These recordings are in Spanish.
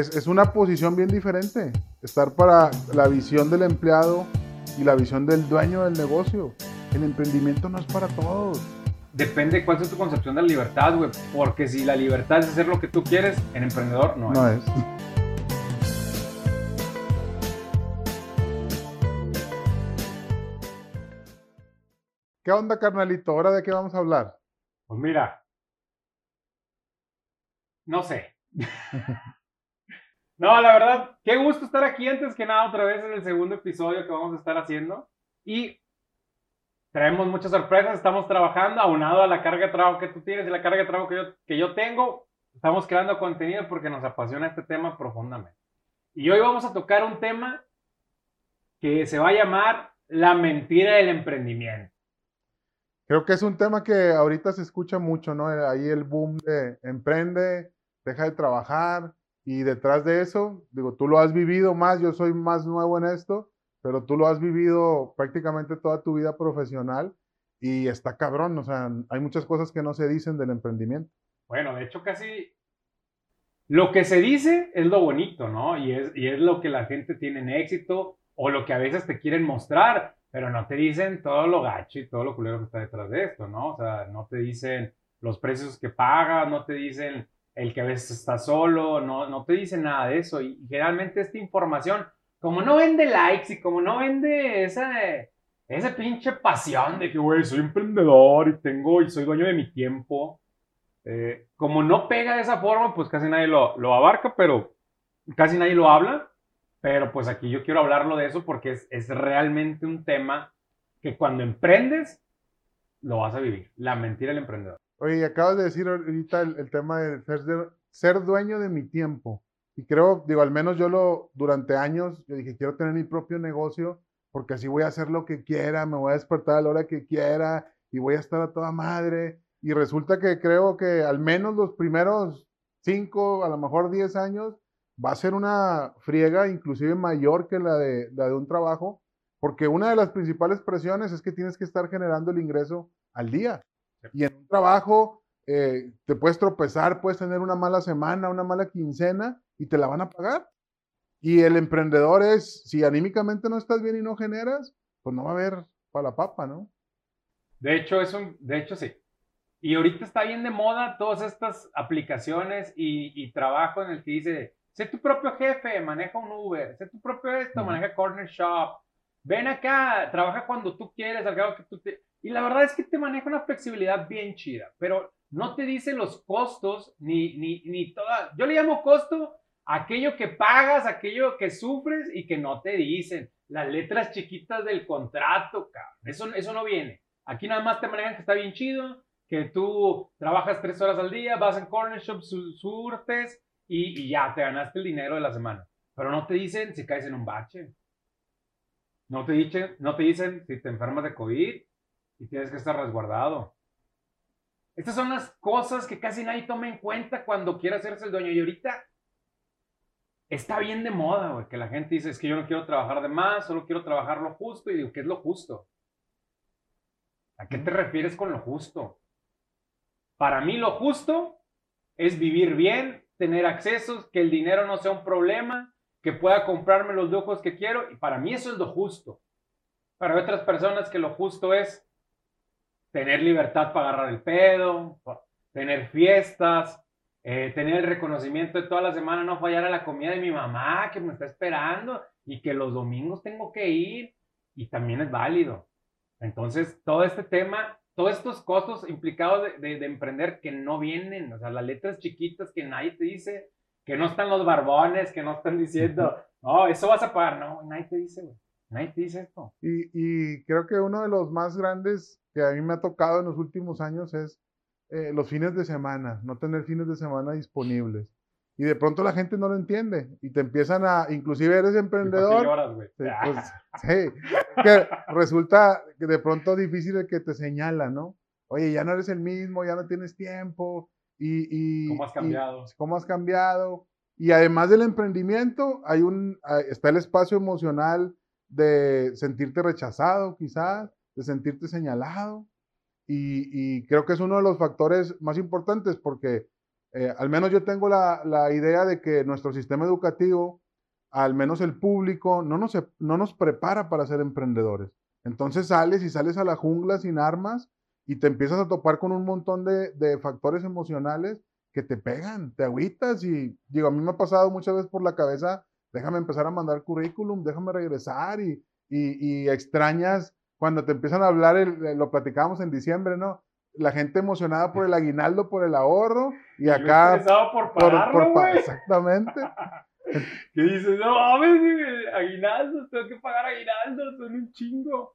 es, es una posición bien diferente. Estar para la visión del empleado y la visión del dueño del negocio. El emprendimiento no es para todos. Depende cuál es tu concepción de la libertad, güey. Porque si la libertad es hacer lo que tú quieres, en emprendedor no, No es. es. ¿Qué onda, carnalito? ¿Ahora de qué vamos a hablar? Pues mira. No sé. no, la verdad, qué gusto estar aquí antes que nada otra vez en el segundo episodio que vamos a estar haciendo. Y traemos muchas sorpresas, estamos trabajando, aunado a la carga de trabajo que tú tienes y la carga de trabajo que yo, que yo tengo, estamos creando contenido porque nos apasiona este tema profundamente. Y hoy vamos a tocar un tema que se va a llamar la mentira del emprendimiento. Creo que es un tema que ahorita se escucha mucho, ¿no? Ahí el boom de emprende, deja de trabajar y detrás de eso, digo, tú lo has vivido más, yo soy más nuevo en esto, pero tú lo has vivido prácticamente toda tu vida profesional y está cabrón, o sea, hay muchas cosas que no se dicen del emprendimiento. Bueno, de hecho casi lo que se dice es lo bonito, ¿no? Y es, y es lo que la gente tiene en éxito o lo que a veces te quieren mostrar, pero no te dicen todo lo gacho y todo lo culero que está detrás de esto, ¿no? O sea, no te dicen los precios que pagas, no te dicen el que a veces está solo, no, no te dicen nada de eso. Y generalmente esta información, como no vende likes y como no vende esa, esa pinche pasión de que, güey, soy emprendedor y tengo y soy dueño de mi tiempo, eh, como no pega de esa forma, pues casi nadie lo, lo abarca, pero casi nadie lo habla. Pero pues aquí yo quiero hablarlo de eso porque es, es realmente un tema que cuando emprendes, lo vas a vivir. La mentira del emprendedor. Oye, acabas de decir ahorita el, tema de ser, dueño de mi tiempo. Y creo, digo, al menos yo lo, durante años, yo dije, quiero tener mi propio negocio porque así voy a hacer lo que quiera, me voy a despertar a la hora que quiera y voy a estar a toda madre. Y resulta que creo que al menos los primeros cinco, a lo mejor diez años, va a ser una friega inclusive mayor que la de un trabajo, porque una de las principales presiones es que tienes que estar generando el ingreso al día. Y en un trabajo eh, te puedes tropezar, puedes tener una mala semana, una mala quincena y te la van a pagar. Y el emprendedor es, si anímicamente no estás bien y no generas, pues no va a haber para la papa, ¿no? De hecho, es un, de hecho sí. Y ahorita está bien de moda todas estas aplicaciones y, y trabajo en el que dice, sé tu propio jefe, maneja un Uber, sé tu propio esto, maneja Corner Shop, ven acá, trabaja cuando tú quieres, al cabo que tú te... Y la verdad es que te maneja una flexibilidad bien chida, pero no te dice los costos ni, ni, ni toda... Yo le llamo costo aquello que pagas, aquello que sufres y que no te dicen. Las letras chiquitas del contrato, cabrón. Eso, eso no viene. Aquí nada más te manejan que está bien chido, que tú trabajas tres horas al día, vas en corner shop, su- surtes y, y ya te ganaste el dinero de la semana. Pero no te dicen si caes en un bache. No te dicen, no te dicen si te enfermas de COVID y tienes que estar resguardado. Estas son las cosas que casi nadie toma en cuenta cuando quiere hacerse el dueño. Y ahorita está bien de moda, güey, que la gente dice, es que yo no quiero trabajar de más, solo quiero trabajar lo justo. Y digo, ¿qué es lo justo? ¿A qué te refieres con lo justo? Para mí lo justo es vivir bien, tener accesos, que el dinero no sea un problema, que pueda comprarme los lujos que quiero. Y para mí eso es lo justo. Para otras personas que lo justo es tener libertad para agarrar el pedo, tener fiestas, eh, tener el reconocimiento de toda la semana, no fallar a la comida de mi mamá que me está esperando y que los domingos tengo que ir y también es válido. Entonces, todo este tema, todos estos costos implicados de, de- de emprender que no vienen, o sea, las letras chiquitas que nadie te dice, que no están los barbones, que no están diciendo, no, eso vas a pagar, no, nadie te dice, güey, nadie te dice esto. Y, y creo que uno de los más grandes que a mí me ha tocado en los últimos años es eh, los fines de semana, no tener fines de semana disponibles. Y de pronto la gente no lo entiende y te empiezan a, inclusive eres ¿Y emprendedor, lloras, güey? Sí, pues, sí, que resulta que de pronto difícil el que te señala, ¿no? Oye, ya no eres el mismo, ya no tienes tiempo y... y ¿Cómo has y- cambiado? cómo has cambiado. Y además del emprendimiento, hay un, ah, está el espacio emocional de sentirte rechazado, quizás, de sentirte señalado. Y, creo que es uno de los factores más importantes porque eh, al menos yo tengo la, la idea de que nuestro sistema educativo, al menos el público, no nos, no nos prepara para ser emprendedores. Entonces sales y sales a la jungla sin armas y te empiezas a topar con un montón de, de factores emocionales que te pegan, te agüitas y digo, a mí me ha pasado muchas veces por la cabeza, déjame empezar a mandar currículum, déjame regresar y, y, y extrañas cuando te empiezan a hablar, el, lo platicábamos en diciembre, ¿no? La gente emocionada por el aguinaldo, por el ahorro y acá... por pagarlo, por, Exactamente. que dices, no mames, aguinaldo, tengo que pagar aguinaldo, son un chingo.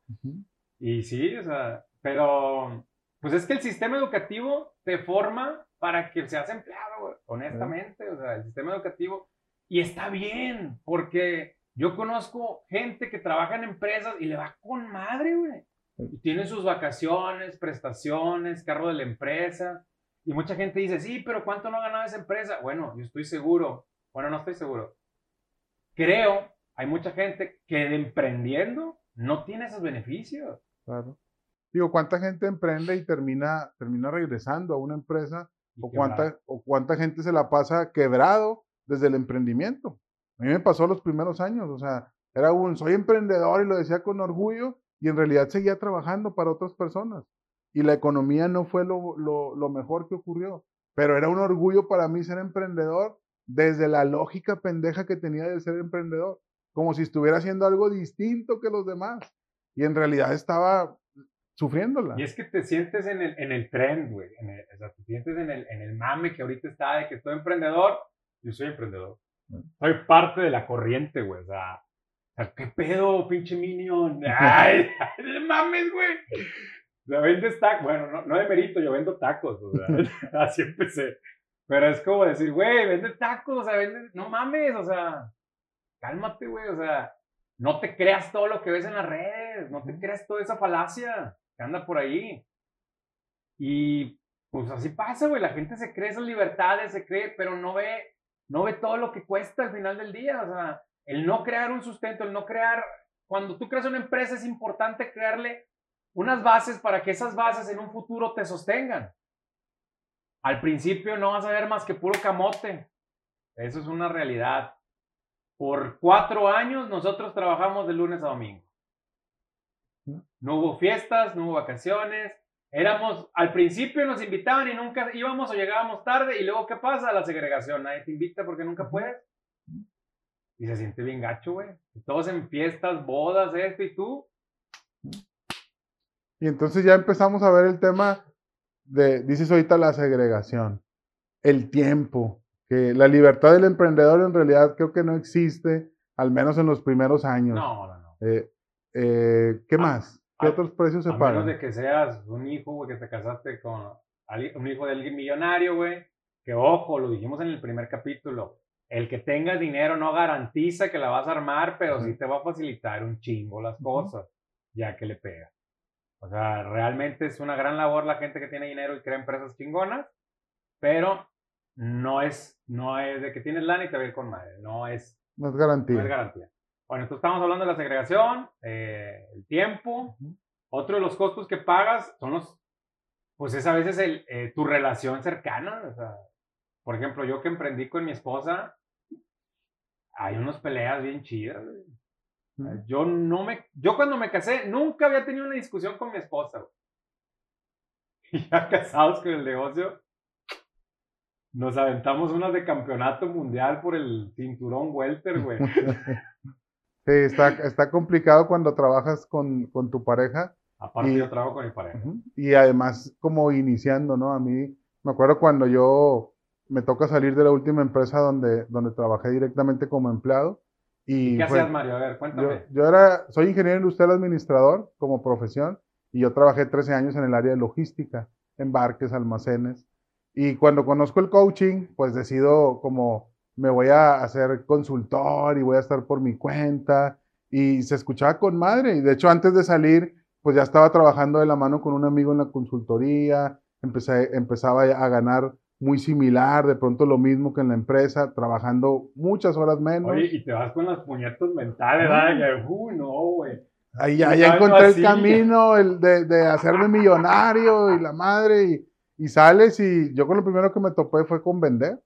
Y sí, o sea, pero pues es que el sistema educativo te forma para que seas empleado, güey, honestamente, o sea, el sistema educativo, y está bien, porque yo conozco gente que trabaja en empresas y le va con madre, güey. Y tiene sus vacaciones, prestaciones, carro de la empresa. Y mucha gente dice, sí, pero ¿cuánto no ha ganado esa empresa? Bueno, yo estoy seguro bueno, no estoy seguro. Creo, hay mucha gente que emprendiendo no tiene esos beneficios. Claro. Digo, ¿cuánta gente emprende y termina, termina regresando a una empresa? O cuánta, ¿O cuánta gente se la pasa quebrado desde el emprendimiento? A mí me pasó los primeros años, o sea, era un, soy emprendedor y lo decía con orgullo y en realidad seguía trabajando para otras personas. Y la economía no fue lo, lo, mejor que ocurrió, pero era un orgullo para mí ser emprendedor desde la lógica pendeja que tenía de ser emprendedor, como si estuviera haciendo algo distinto que los demás. Y en realidad estaba sufriéndola. Y es que te sientes en el, en el trend, güey. O sea, te sientes en el, en el mame que ahorita está de que estoy emprendedor. Yo soy emprendedor. Mm. Soy parte de la corriente, güey. O sea, ¿qué pedo, pinche minion? ¡Ay! mames, güey! O vendes tacos. Bueno, no, no de mérito, yo vendo tacos. O sea, así empecé. Pero es como decir, güey, vende tacos, o sea, vende, no mames, o sea, cálmate, güey, o sea, no te creas todo lo que ves en las redes, no te creas toda esa falacia que anda por ahí. Y pues así pasa, güey, la gente se cree esas libertades, se cree, pero no ve, no ve todo lo que cuesta al final del día, o sea, el no crear un sustento, el no crear, cuando tú creas una empresa es importante crearle unas bases para que esas bases en un futuro te sostengan. Al principio no vas a ver más que puro camote. Eso es una realidad. Por cuatro años nosotros trabajamos de lunes a domingo. No hubo fiestas, no hubo vacaciones. Éramos, al principio nos invitaban y nunca íbamos o llegábamos tarde. Y luego, ¿qué pasa? La segregación. Nadie te invita porque nunca puedes. Y se siente bien gacho, güey. Todos en fiestas, bodas, esto y tú. Y entonces ya empezamos a ver el tema de, dices ahorita la segregación, el tiempo, que la libertad del emprendedor en realidad creo que no existe, al menos en los primeros años. No, no, no. Eh, eh, ¿Qué más? ¿Qué otros precios se pagan? A menos de que seas un hijo, güey, que te casaste con un hijo de alguien millonario, güey, que ojo, lo dijimos en el primer capítulo, el que tengas dinero no garantiza que la vas a armar, pero sí te va a facilitar un chingo las cosas, ya que le pegas. O sea, realmente es una gran labor la gente que tiene dinero y crea empresas chingonas, pero no es, no es de que tienes lana y te va a ir con madre. No es, no es garantía. No es garantía. Bueno, entonces estamos hablando de la segregación, eh, el tiempo. Otro de los costos que pagas son los, pues es a veces el, eh, tu relación cercana. O sea, por ejemplo, yo que emprendí con mi esposa, hay unas peleas bien chidas. Yo no me, yo cuando me casé nunca había tenido una discusión con mi esposa. Y ya casados con el negocio, nos aventamos unas de campeonato mundial por el cinturón welter, güey. Sí, está, está complicado cuando trabajas con, con tu pareja. Aparte yo trabajo con mi pareja. Y además como iniciando, ¿no? A mí, me acuerdo cuando yo me toca salir de la última empresa donde, donde trabajé directamente como empleado ¿Y, qué hacías, Mario? A ver, cuéntame. Yo, era, soy ingeniero industrial administrador como profesión y yo trabajé 13 años en el área de logística, embarques, almacenes. Y cuando conozco el coaching, pues decido como me voy a hacer consultor y voy a estar por mi cuenta. Y se escuchaba con madre. Y de hecho, antes de salir, pues ya estaba trabajando de la mano con un amigo en la consultoría. Empecé, empezaba a ganar muy similar, de pronto lo mismo que en la empresa, trabajando muchas horas menos. Oye, y te vas con las puñetas mentales, ¿verdad? uy, no, güey. Ahí ya, encontré el camino el de, de, hacerme millonario y la madre, y, Y sales y yo con lo primero que me topé fue con vender,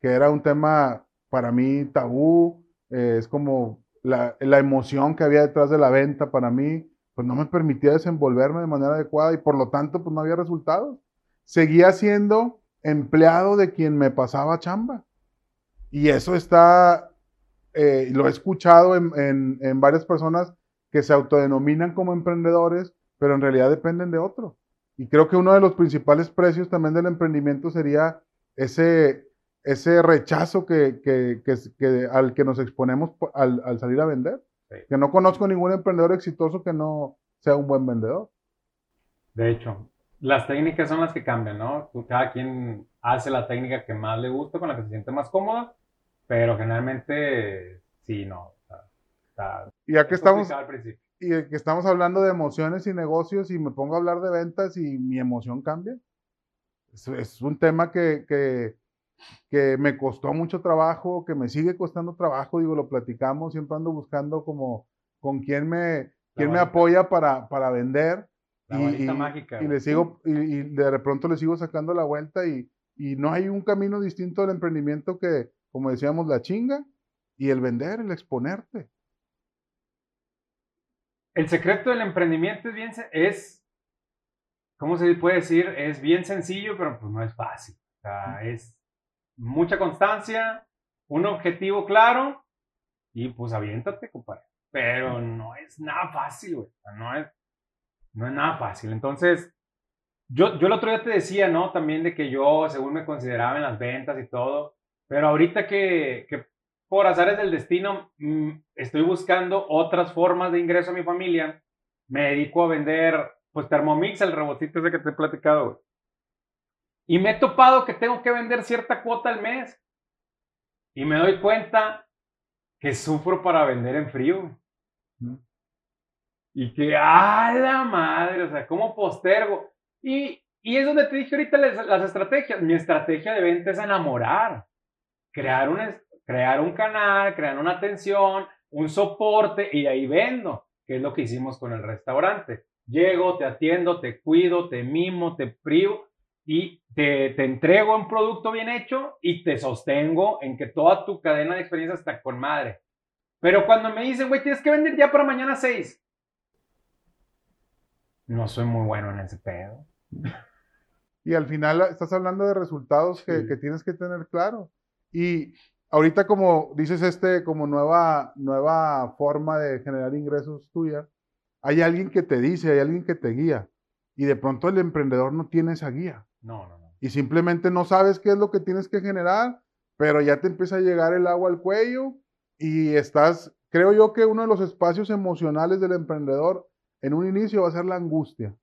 que era un tema para mí tabú, eh, es como la, la, emoción que había detrás de la venta para mí, pues no me permitía desenvolverme de manera adecuada y por lo tanto pues no había resultados. Seguía siendo empleado de quien me pasaba chamba. Y eso está, eh, lo he escuchado en, en, en varias personas que se autodenominan como emprendedores, pero en realidad dependen de otro. Y creo que uno de los principales precios también del emprendimiento sería ese, ese rechazo que, que, que, al que nos exponemos al, al salir a vender. Que no conozco ningún emprendedor exitoso que no sea un buen vendedor. De hecho, las técnicas son las que cambian, ¿no? Cada quien hace la técnica que más le gusta, con la que se siente más cómoda, pero generalmente sí, no. y ya que estamos, y que estamos hablando de emociones y negocios y me pongo a hablar de ventas y mi emoción cambia. Es, es un tema que, que, que, me costó mucho trabajo, que me sigue costando trabajo, digo, lo platicamos, siempre ando buscando como con quién me, quién me apoya para, para vender. y, mágica. Y, le sigo, y, y, de pronto le sigo sacando la vuelta y, y no hay un camino distinto al emprendimiento que, como decíamos, la chinga y el vender, el exponerte. El secreto del emprendimiento es bien, es, ¿cómo se puede decir? Es bien sencillo, pero pues no es fácil. O sea, es mucha constancia, un objetivo claro y pues aviéntate, compadre. Pero no es nada fácil, güey. No es, no es nada fácil. Entonces, yo, yo el otro día te decía, ¿no? También de que yo, según me consideraba en las ventas y todo, pero ahorita que, que por azares del destino, mm, estoy buscando otras formas de ingreso a mi familia. Me dedico a vender, pues, Thermomix, el robotito ese que te he platicado, Y me he topado que tengo que vender cierta cuota al mes. Y me doy cuenta que sufro para vender en frío. Y que, ¡ah, la madre! O sea, ¿cómo postergo? Y, y es donde te dije ahorita las, las estrategias. Mi estrategia de venta es enamorar. Crear una, crear un canal, crear una atención, un soporte y ahí vendo, que es lo que hicimos con el restaurante. Llego, te atiendo, te cuido, te mimo, te privo y te, te entrego un producto bien hecho y te sostengo en que toda tu cadena de experiencia está con madre. Pero cuando me dicen, güey, tienes que vender ya para mañana 6, no soy muy bueno en ese pedo. Y al final estás hablando de resultados que, que tienes que tener claro. Y ahorita como dices este, como nueva, nueva forma de generar ingresos tuya, hay alguien que te dice, hay alguien que te guía. Y de pronto el emprendedor no tiene esa guía. No, no, no. Y simplemente no sabes qué es lo que tienes que generar, pero ya te empieza a llegar el agua al cuello y estás, creo yo que uno de los espacios emocionales del emprendedor en un inicio va a ser la angustia,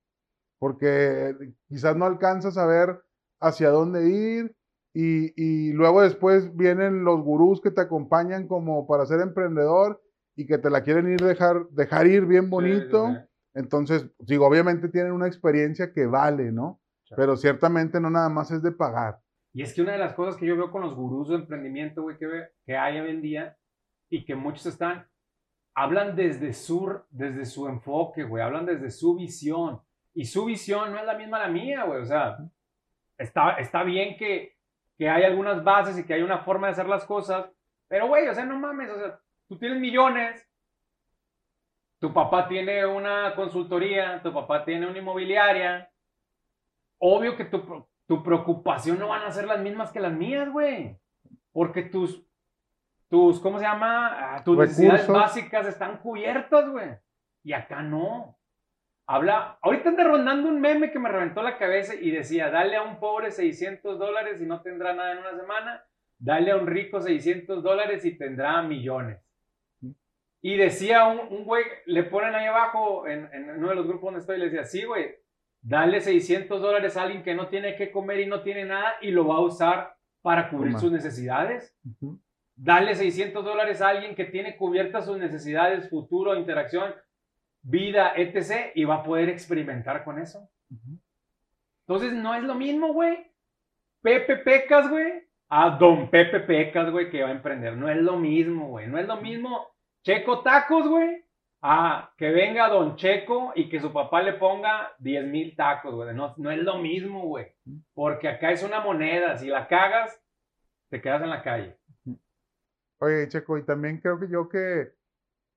porque quizás no alcanzas a ver hacia dónde ir, y, luego después vienen los gurús que te acompañan como para ser emprendedor y que te la quieren ir dejar, dejar ir bien bonito. Entonces, digo, obviamente tienen una experiencia que vale, ¿no? Pero ciertamente no nada más es de pagar. Y es que una de las cosas que yo veo con los gurús de emprendimiento, güey, que, que hay hoy en día y que muchos están, hablan desde su, desde su enfoque, güey, hablan desde su visión. Y su visión no es la misma la mía, güey. O sea, está, está bien que, que hay algunas bases y que hay una forma de hacer las cosas, pero güey, o sea, no mames, o sea, tú tienes millones, tu papá tiene una consultoría, tu papá tiene una inmobiliaria, obvio que tu, tu preocupación no van a ser las mismas que las mías, güey, porque tus, tus, ¿cómo se llama? Ah, tus necesidades básicas están cubiertas, güey, y acá no. Habla, ahorita anda rondando un meme que me reventó la cabeza y decía, dale a un pobre 600 dólares y no tendrá nada en una semana, dale a un rico 600 dólares y tendrá millones. Y decía un, un güey, le ponen ahí abajo, en, en, uno de los grupos donde estoy, le decía, sí, güey, dale 600 dólares a alguien que no tiene que comer y no tiene nada y lo va a usar para cubrir sus necesidades. Dale 600 dólares a alguien que tiene cubiertas sus necesidades, futuro, interacción, vida, etc. Y va a poder experimentar con eso. Entonces, no es lo mismo, güey. Pepe Pecas, güey, a Don Pepe Pecas, güey, que va a emprender. No es lo mismo, güey. No es lo mismo Checo Tacos, güey, a que venga Don Checo y que su papá le ponga 10 mil tacos, güey. No, no es lo mismo, güey. Porque acá es una moneda. Si la cagas, te quedas en la calle. Oye, Checo, y también creo que yo que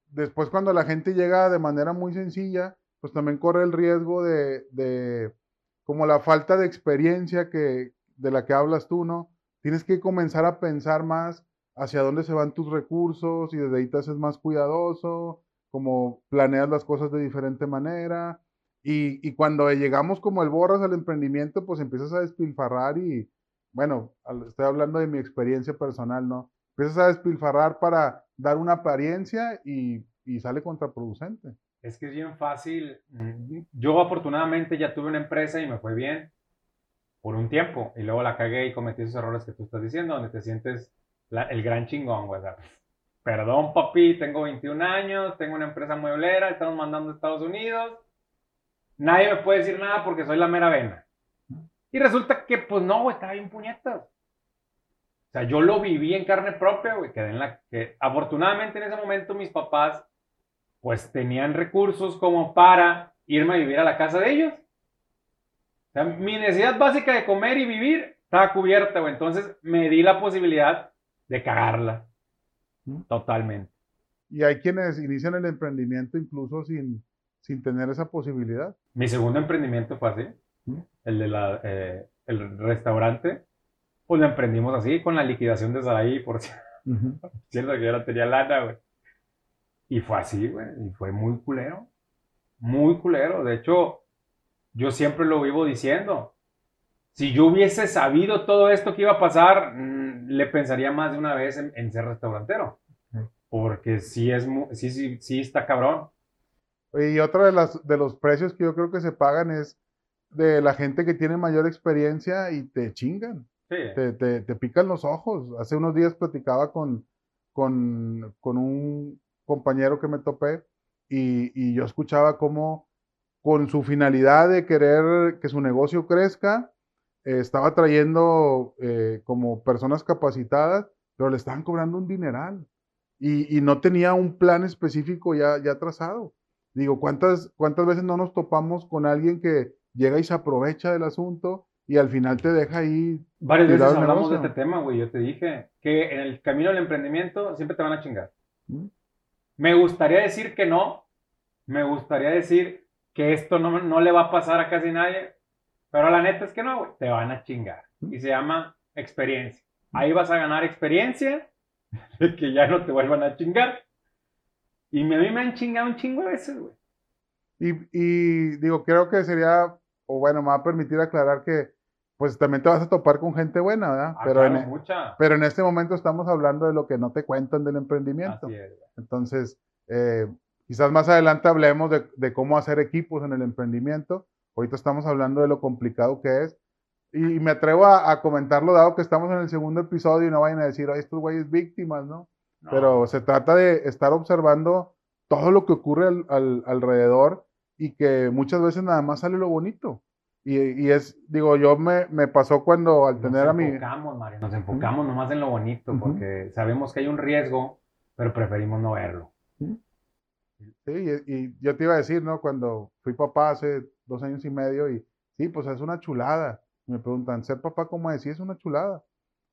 después cuando la gente llega de manera muy sencilla, pues también corre el riesgo de, de como la falta de experiencia que, de la que hablas tú, ¿no? Tienes que comenzar a pensar más hacia dónde se van tus recursos y desde ahí te haces más cuidadoso, como planeas las cosas de diferente manera. Y, y cuando llegamos como el borras al emprendimiento, pues empiezas a despilfarrar y, bueno, estoy hablando de mi experiencia personal, ¿no? Empiezas a despilfarrar para dar una apariencia y, y sale contraproducente. Es que es bien fácil. Yo afortunadamente ya tuve una empresa y me fue bien por un tiempo y luego la cagué y cometí esos errores que tú estás diciendo, donde te sientes el gran chingón, güey. Perdón, papi, tengo 21 años, tengo una empresa mueblera, estamos mandando a Estados Unidos. Nadie me puede decir nada porque soy la mera vena. Y resulta que, pues no, güey, estaba bien puñetas. O sea, yo lo viví en carne propia, güey, que afortunadamente en ese momento mis papás, pues tenían recursos como para irme a vivir a la casa de ellos. O sea, mi necesidad básica de comer y vivir estaba cubierta, güey. Entonces me di la posibilidad de cagarla. Totalmente. Y hay quienes inician el emprendimiento incluso sin, sin tener esa posibilidad. Mi segundo emprendimiento fue así. El de la, eh, el restaurante. Pues lo emprendimos así, con la liquidación de Saraí, por cierto que yo no tenía lana, güey. Y fue así, güey. Y fue muy culero. Muy culero. De hecho, yo siempre lo vivo diciendo. Si yo hubiese sabido todo esto que iba a pasar, mm, le pensaría más de una vez en, ser restaurantero. Porque sí, es, sí, sí, sí está cabrón. Y otro de, las, de los precios que yo creo que se pagan es de la gente que tiene mayor experiencia y te chingan. Te, te, te, pican los ojos. Hace unos días platicaba con, con, con un compañero que me topé y, y yo escuchaba cómo con su finalidad de querer que su negocio crezca, eh, estaba trayendo eh, como personas capacitadas, pero le estaban cobrando un dineral y, no tenía un plan específico ya, ya trazado. Digo, ¿cuántas, ¿cuántas veces no nos topamos con alguien que llega y se aprovecha del asunto y al final te deja ahí? Varias veces hablamos de este tema, güey. Yo te dije que en el camino del emprendimiento siempre te van a chingar. ¿Mm? Me gustaría decir que no. Me gustaría decir que esto no, no le va a pasar a casi nadie. Pero la neta es que no, güey. Te van a chingar. Y se llama experiencia. Ahí vas a ganar experiencia de que ya no te vuelvan a chingar. Y a mí me han chingado un chingo de veces, güey. Y, y, digo, creo que sería, o bueno, me va a permitir aclarar que, pues también te vas a topar con gente buena, ¿verdad? Ah, pero, en, e, mucha. pero en este momento estamos hablando de lo que no te cuentan del emprendimiento. Entonces, eh, quizás más adelante hablemos de, de, cómo hacer equipos en el emprendimiento. Ahorita estamos hablando de lo complicado que es. Y, me atrevo a, comentarlo, dado que estamos en el segundo episodio y no vayan a decir, ay, estos güeyes víctimas, ¿no? Pero se trata de estar observando todo lo que ocurre al, alrededor y que muchas veces nada más sale lo bonito. Y, y es, digo, yo me, me, pasó cuando al tener a mi... Nos enfocamos, Mario, nos enfocamos nomás en lo bonito, porque sabemos que hay un riesgo, pero preferimos no verlo. Sí, y, yo te iba a decir, ¿no? Cuando fui papá hace dos años y medio y sí, pues es una chulada. Me preguntan, ¿ser papá cómo es? Sí, es una chulada.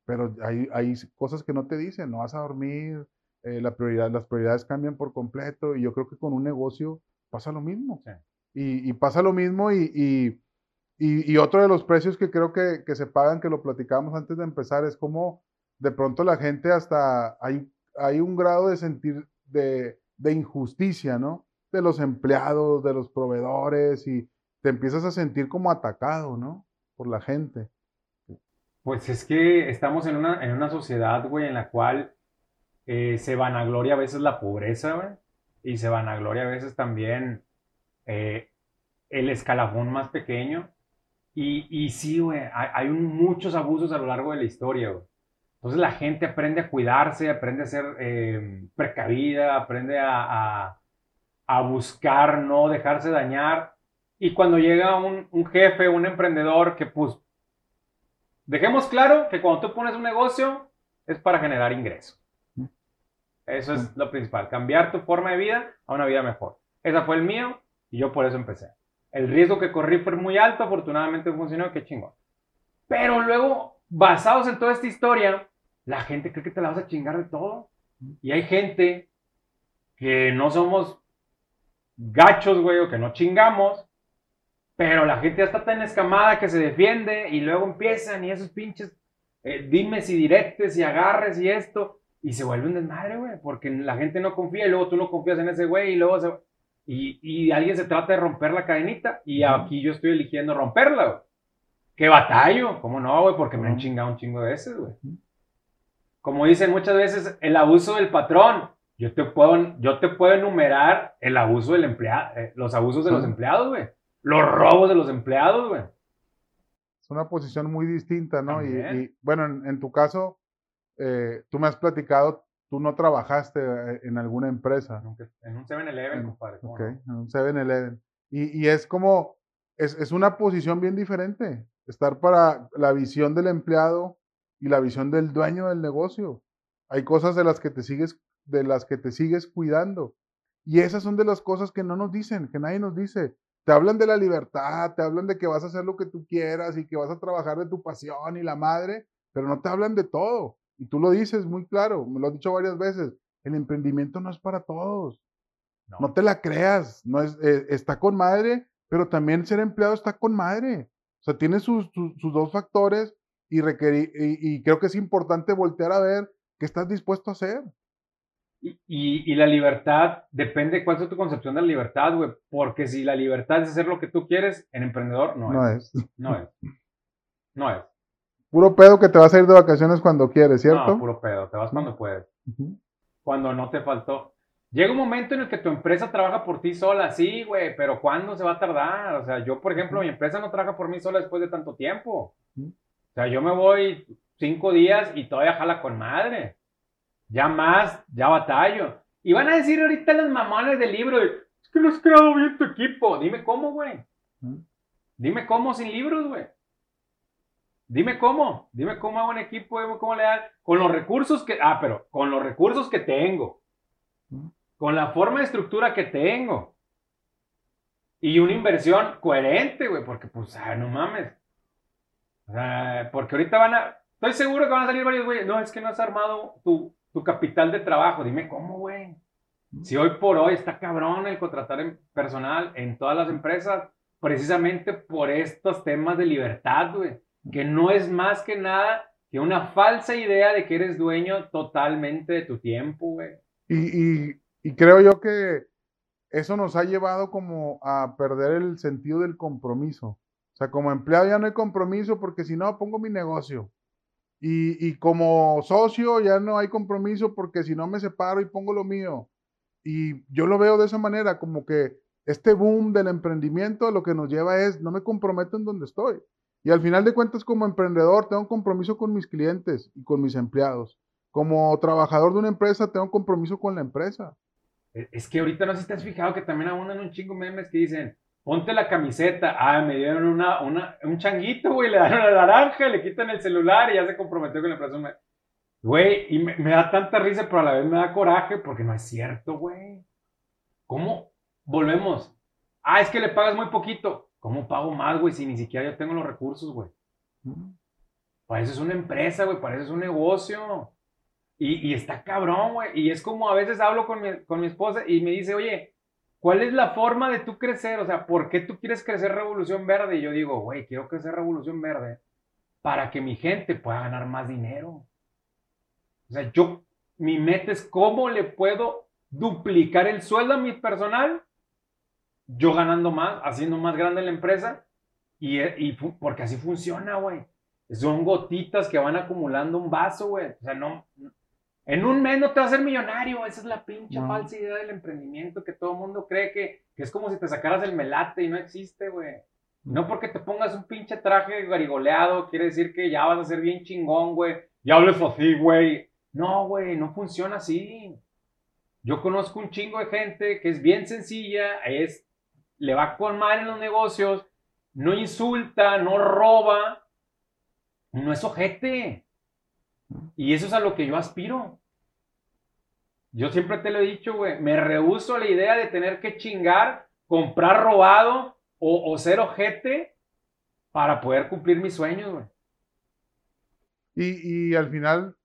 Pero hay, hay cosas que no te dicen, no vas a dormir, eh, la prioridad, las prioridades cambian por completo y yo creo que con un negocio pasa lo mismo. Y, y, pasa lo mismo y, y, y, otro de los precios que creo que, que, se pagan, que lo platicamos antes de empezar, es como de pronto la gente hasta hay, hay un grado de sentir de, de injusticia, ¿no? De los empleados, de los proveedores y te empiezas a sentir como atacado, ¿no? Por la gente. Pues es que estamos en una, en una sociedad, güey, en la cual eh, se vanagloria a veces la pobreza, güey, y se vanagloria a veces también eh, el escalafón más pequeño. Y, y sí, güey, hay, hay muchos abusos a lo largo de la historia, güey. Entonces la gente aprende a cuidarse, aprende a ser eh, precavida, aprende a, a, buscar no dejarse dañar. Y cuando llega un, un, jefe, un emprendedor que pues, dejemos claro que cuando tú pones un negocio es para generar ingreso. Eso es lo principal, cambiar tu forma de vida a una vida mejor. Ese fue el mío y yo por eso empecé. El riesgo que corrí fue muy alto, afortunadamente funcionó, qué chingón. Pero luego, basados en toda esta historia, la gente cree que te la vas a chingar de todo. Y hay gente que no somos gachos, güey, o que no chingamos, pero la gente ya está tan escamada que se defiende y luego empiezan y esos pinches eh, dimes y directes y agarres y esto, y se vuelve un desmadre, güey, porque la gente no confía y luego tú no confías en ese güey y luego se... Y, y alguien se trata de romper la cadenita y aquí yo estoy eligiendo romperla, güey. ¿Qué batallo? ¿Cómo no, güey? Porque me han chingado un chingo de veces, güey. Como dicen muchas veces, el abuso del patrón. Yo te puedo, yo te puedo enumerar el abuso del empleado, eh, los abusos de los empleados, güey. Los robos de los empleados, güey. Es una posición muy distinta, ¿no? Y, bueno, en, tu caso, eh, tú me has platicado, tú no trabajaste eh, en alguna empresa. En un 7-Eleven, compadre. Ok, en un 7-Eleven. Y, y, es como, es, es, una posición bien diferente. Estar para la visión del empleado y la visión del dueño del negocio. Hay cosas de las que te sigues, de las que te sigues cuidando. Y esas son de las cosas que no nos dicen, que nadie nos dice. Te hablan de la libertad, te hablan de que vas a hacer lo que tú quieras y que vas a trabajar de tu pasión y la madre, pero no te hablan de todo. Y tú lo dices muy claro, me lo has dicho varias veces, el emprendimiento no es para todos. No, te la creas, no es, eh, está con madre, pero también ser empleado está con madre. O sea, tiene sus, dos factores y, y creo que es importante voltear a ver qué estás dispuesto a hacer. Y, la libertad depende cuál es tu concepción de la libertad, güey. Porque si la libertad es hacer lo que tú quieres, en emprendedor no, no es. No es. No es. Puro pedo que te vas a ir de vacaciones cuando quieres, ¿cierto? No, puro pedo. Te vas cuando puedes. Cuando no te faltó. Llega un momento en el que tu empresa trabaja por ti sola, sí, güey, pero ¿cuándo se va a tardar? O sea, yo, por ejemplo, mi empresa no trabaja por mí sola después de tanto tiempo. O sea, yo me voy cinco días y todavía jala con madre. Ya más, ya batallo. Y van a decir ahorita los mamones del libro, es que no has creado bien tu equipo. Dime cómo, güey. Dime cómo sin libros, güey. Dime cómo, dime cómo hago un equipo, dime cómo le dan, con los recursos que, ah, pero con los recursos que tengo, con la forma de estructura que tengo, y una inversión coherente, güey, porque pues, ah, no mames. O sea, porque ahorita van a, estoy seguro que van a salir varios, güey, no, es que no has armado tu, tu capital de trabajo. Dime cómo, güey. Si hoy por hoy está cabrón el contratar personal en todas las empresas, precisamente por estos temas de libertad, güey, que no es más que nada que una falsa idea de que eres dueño totalmente de tu tiempo, güey. Y, y creo yo que eso nos ha llevado como a perder el sentido del compromiso. O sea, como empleado ya no hay compromiso porque si no pongo mi negocio. Y, como socio ya no hay compromiso porque si no me separo y pongo lo mío. Y yo lo veo de esa manera, como que este boom del emprendimiento lo que nos lleva es, no me comprometo en donde estoy. Y al final de cuentas, como emprendedor, tengo un compromiso con mis clientes y con mis empleados. Como trabajador de una empresa, tengo un compromiso con la empresa. Es que ahorita no sé si te has fijado que también abundan un chingo memes que dicen, ponte la camiseta. Ah, me dieron una, una, un changuito, güey, le dan la naranja, le quitan el celular y ya se comprometió con la persona. Güey, y me, da tanta risa, pero a la vez me da coraje porque no es cierto, güey. ¿Cómo? Volvemos. Ah, es que le pagas muy poquito. ¿Cómo pago más, güey, si ni siquiera yo tengo los recursos, güey? Para eso es una empresa, güey, para eso es un negocio. Y, está cabrón, güey. Y es como a veces hablo con mi, con mi esposa y me dice, oye, ¿Cuál es la forma de tú crecer? O sea, ¿por qué tú quieres crecer Revolución Verde? Y yo digo, güey, quiero crecer Revolución Verde para que mi gente pueda ganar más dinero. O sea, yo, mi meta es cómo le puedo duplicar el sueldo a mi personal, yo ganando más, haciendo más grande la empresa, y, y porque así funciona, güey. Son gotitas que van acumulando un vaso, güey. O sea, no, en un mes no te vas a ser millonario. Esa es la pinche falsa idea del emprendimiento que todo el mundo cree que, es como si te sacaras el melate y no existe, güey. No porque te pongas un pinche traje garigoleado, quiere decir que ya vas a ser bien chingón, güey. Ya hables así, güey. No, güey, no funciona así. Yo conozco un chingo de gente que es bien sencilla, es, le va con mal en los negocios, no insulta, no roba, no es ojete. Y eso es a lo que yo aspiro. Yo siempre te lo he dicho, güey, me rehuso a la idea de tener que chingar, comprar robado o, o ser ojete para poder cumplir mis sueños, güey. Y, y al final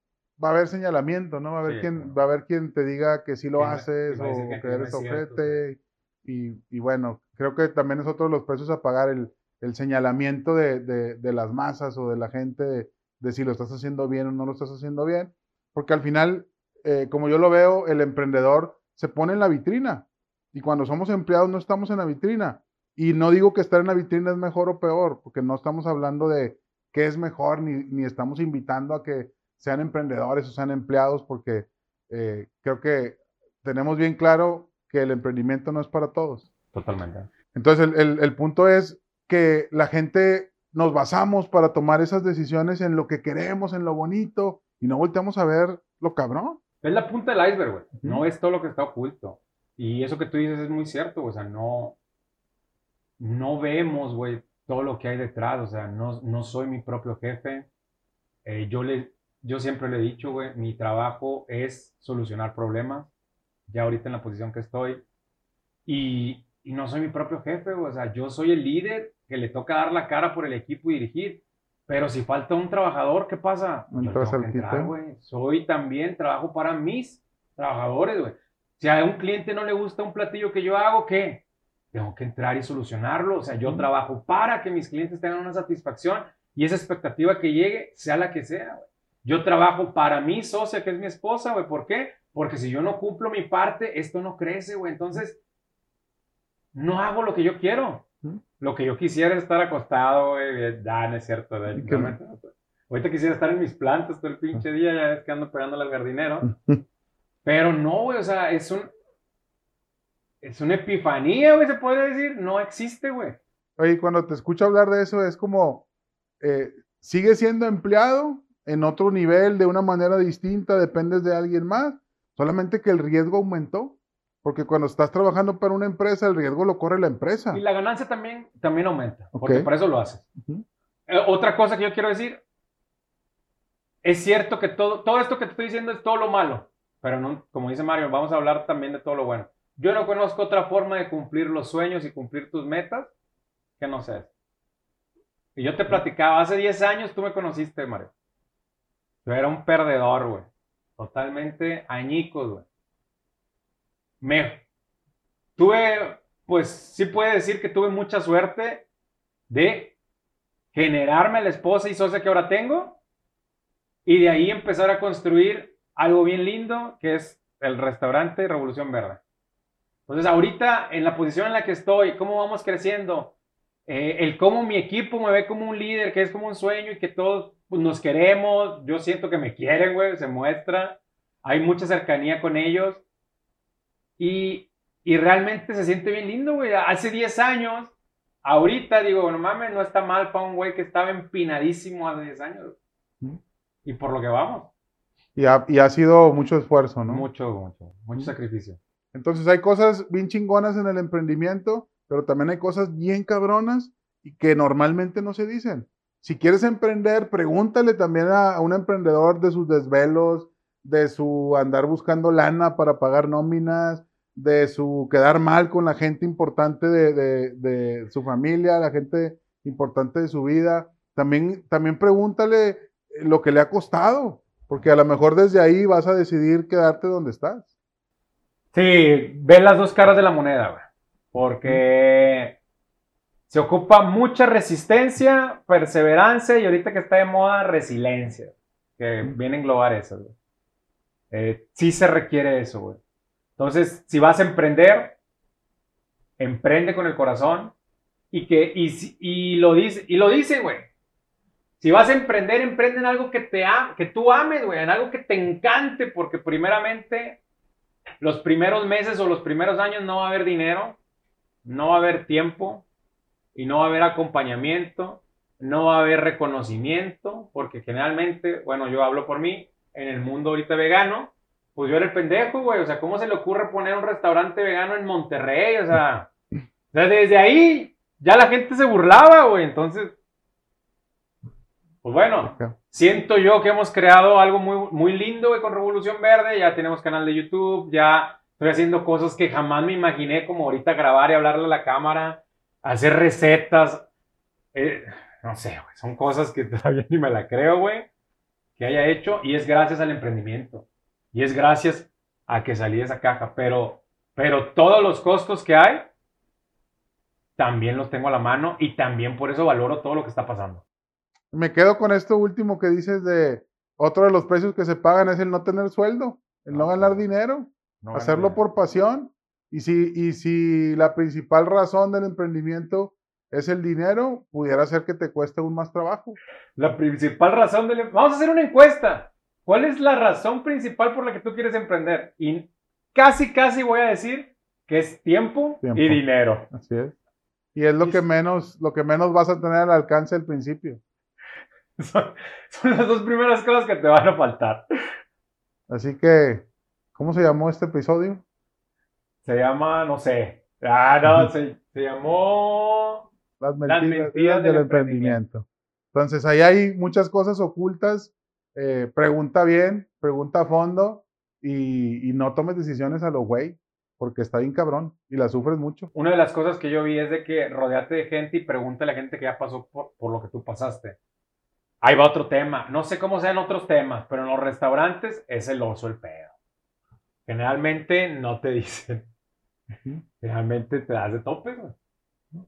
va a haber señalamiento, ¿no? Va a haber, Sí, quien, claro. va a haber quien te diga que sí lo Que haces que o que- eres ojete. Y, y bueno, creo que también es otro de los precios a pagar, el, el señalamiento de, de- de las masas o de la gente de, de si lo estás haciendo bien o no lo estás haciendo bien. Porque al final, eh, como yo lo veo, el emprendedor se pone en la vitrina. Y cuando somos empleados no estamos en la vitrina. Y no digo que estar en la vitrina es mejor o peor, porque no estamos hablando de qué es mejor, ni, ni estamos invitando a que sean emprendedores o sean empleados, porque eh, creo que tenemos bien claro que el emprendimiento no es para todos. Totalmente. Entonces, el, el- el punto es que la gente nos basamos para tomar esas decisiones en lo que queremos, en lo bonito, y no volteamos a ver lo cabrón. Es la punta del iceberg, güey. No es todo lo que está oculto. Y eso que tú dices es muy cierto. O sea, no, no vemos, güey, todo lo que hay detrás. O sea, no, no soy mi propio jefe. Eh, yo, le, yo siempre le he dicho, güey, mi trabajo es solucionar problemas. Ya ahorita en la posición que estoy. Y, y no soy mi propio jefe, güey. O sea, yo soy el líder que le toca dar la cara por el equipo y dirigir. Pero si falta un trabajador, ¿qué pasa? Entras al entrar. Soy también, trabajo para mis trabajadores, güey. Si a un cliente no le gusta un platillo que yo hago, ¿qué? Tengo que entrar y solucionarlo. O sea, yo trabajo para que mis clientes tengan una satisfacción y esa expectativa que llegue, sea la que sea, güey. Yo trabajo para mi socia, que es mi esposa, güey. ¿Por qué? Porque si yo no cumplo mi parte, esto no crece, güey. Entonces, no hago lo que yo quiero. Lo que yo quisiera es estar acostado, güey. Ah, no es cierto, no, güey. Ahorita quisiera estar en mis plantas todo el pinche día, ya ves que ando pegándole al jardinero. Pero no, güey, o sea, es un. Es una epifanía, güey, se puede decir. No existe, güey. Oye, cuando te escucho hablar de eso, es como, eh, sigue siendo empleado en otro nivel, de una manera distinta, dependes de alguien más, solamente que el riesgo aumentó, porque cuando estás trabajando para una empresa, el riesgo lo corre la empresa. Y la ganancia también, también aumenta, porque Ok. para eso lo haces. Eh, otra cosa que yo quiero decir, es cierto que todo, todo esto que te estoy diciendo es todo lo malo, pero no, como dice Mario, vamos a hablar también de todo lo bueno. Yo no conozco otra forma de cumplir los sueños y cumplir tus metas que no sea. Y yo te platicaba, hace 10 años tú me conociste, Mario. Yo era un perdedor, güey. Totalmente añicos, güey. Me tuve, pues sí puede decir que tuve mucha suerte de generarme la esposa y socia que ahora tengo y de ahí empezar a construir algo bien lindo que es el restaurante Revolución Verde. Entonces ahorita en la posición en la que estoy, cómo vamos creciendo, Eh, el cómo mi equipo me ve como un líder, que es como un sueño y que todos pues, nos queremos, yo siento que me quieren, güey, se muestra, hay mucha cercanía con ellos y, y realmente se siente bien lindo, güey. Hace 10 años, ahorita digo, no mames, no está mal para un güey que estaba empinadísimo hace 10 años. Y por lo que vamos, Y ha, y ha sido mucho esfuerzo, ¿no? mucho, mucho, mucho sacrificio. Entonces hay cosas bien chingonas en el emprendimiento, pero también hay cosas bien cabronas y que normalmente no se dicen. Si quieres emprender, pregúntale también a, a un emprendedor de sus desvelos, de su andar buscando lana para pagar nóminas, de su quedar mal con la gente importante de, de- de su familia, la gente importante de su vida. También, también pregúntale eh, lo que le ha costado, porque a lo mejor desde ahí vas a decidir quedarte donde estás. Sí, ve las dos caras de la moneda, güey. Porque se ocupa mucha resistencia, perseverancia y ahorita que está de moda, resiliencia. Que viene a englobar eso, güey. Eh, sí se requiere eso, güey. Entonces, si vas a emprender, emprende con el corazón y que y, lo dice y lo dice, güey. Si vas a emprender, emprende en algo que te que tú ames, güey, en algo que te encante, porque primeramente los primeros meses o los primeros años no va a haber dinero, no va a haber tiempo y no va a haber acompañamiento, no va a haber reconocimiento, porque generalmente, bueno, yo hablo por mí, en el mundo ahorita vegano, pues yo era el pendejo, güey, o sea, ¿cómo se le ocurre poner un restaurante vegano en Monterrey? O sea, desde ahí ya la gente se burlaba, güey, entonces Pues bueno, siento yo que hemos creado algo muy, muy lindo güey, con Revolución Verde. Ya tenemos canal de YouTube, ya estoy haciendo cosas que jamás me imaginé, como ahorita grabar y hablarle a la cámara, hacer recetas. Eh, no sé, güey, son cosas que todavía ni me la creo, güey, que haya hecho. Y es gracias al emprendimiento. Y es gracias a que salí de esa caja. Pero, pero todos los costos que hay, también los tengo a la mano y también por eso valoro todo lo que está pasando. Me quedo con esto último que dices de otro de los precios que se pagan es el no tener sueldo, el no Ah, ganar dinero, No hacerlo por pasión. Y si, y si la principal razón del emprendimiento es el dinero, pudiera ser que te cueste aún más trabajo. La principal razón del... Vamos a hacer una encuesta. ¿Cuál es la razón principal por la que tú quieres emprender? Y casi, casi voy a decir que es tiempo, Tiempo. y dinero. Así es. Y es lo Y que menos, lo que menos vas a tener al alcance al principio. Son, son las dos primeras cosas que te van a faltar. Así que, ¿cómo se llamó este episodio? Se llama, no sé. Ah, no, se, se llamó... Las mentiras, mentiras del del emprendimiento. Entonces, ahí hay muchas cosas ocultas. Eh, pregunta bien, pregunta a fondo y, y no tomes decisiones a lo güey, porque está bien cabrón y la sufres mucho. Una de las cosas que yo vi es de que rodeate de gente y pregúntale a la gente que ya pasó por, por lo que tú pasaste. Ahí va otro tema. No sé cómo sean otros temas, pero en los restaurantes es el oso el pedo. Generalmente no te dicen. Generalmente te das de tope, güey.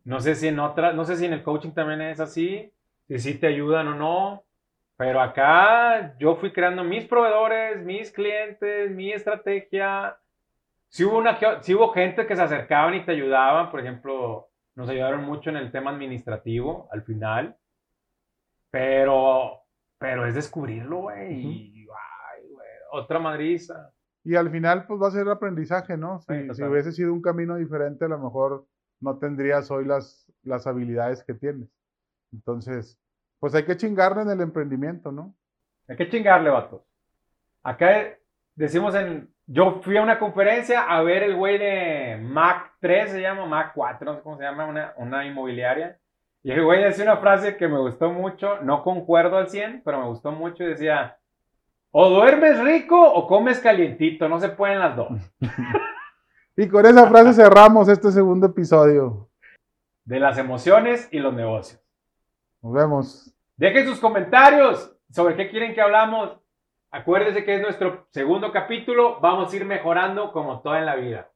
No sé si en otras, no sé si en el coaching también es así, si sí te ayudan o no. Pero acá yo fui creando mis proveedores, mis clientes, mi estrategia. Si hubo, una, sí hubo gente que se acercaban y te ayudaban, por ejemplo, nos ayudaron mucho en el tema administrativo al final. Pero, pero es descubrirlo, güey. otra madriza. Y al final, pues va a ser aprendizaje, ¿no? Si, Sí, si hubiese sido un camino diferente, a lo mejor no tendrías hoy las, las habilidades que tienes. Entonces, pues hay que chingarle en el emprendimiento, ¿no? Hay que chingarle, vatos. Acá decimos en. Yo fui a una conferencia a ver el güey de Mac 3, se llama Mac 4, no sé cómo se llama, una, una inmobiliaria. Y el güey decía una frase que me gustó mucho, no concuerdo al 100, pero me gustó mucho y decía: O duermes rico o comes calientito, no se pueden las dos. Y con esa frase cerramos este segundo episodio. De las emociones y los negocios. Nos vemos. Dejen sus comentarios sobre qué quieren que hablamos. Acuérdense que es nuestro segundo capítulo. Vamos a ir mejorando como todo en la vida.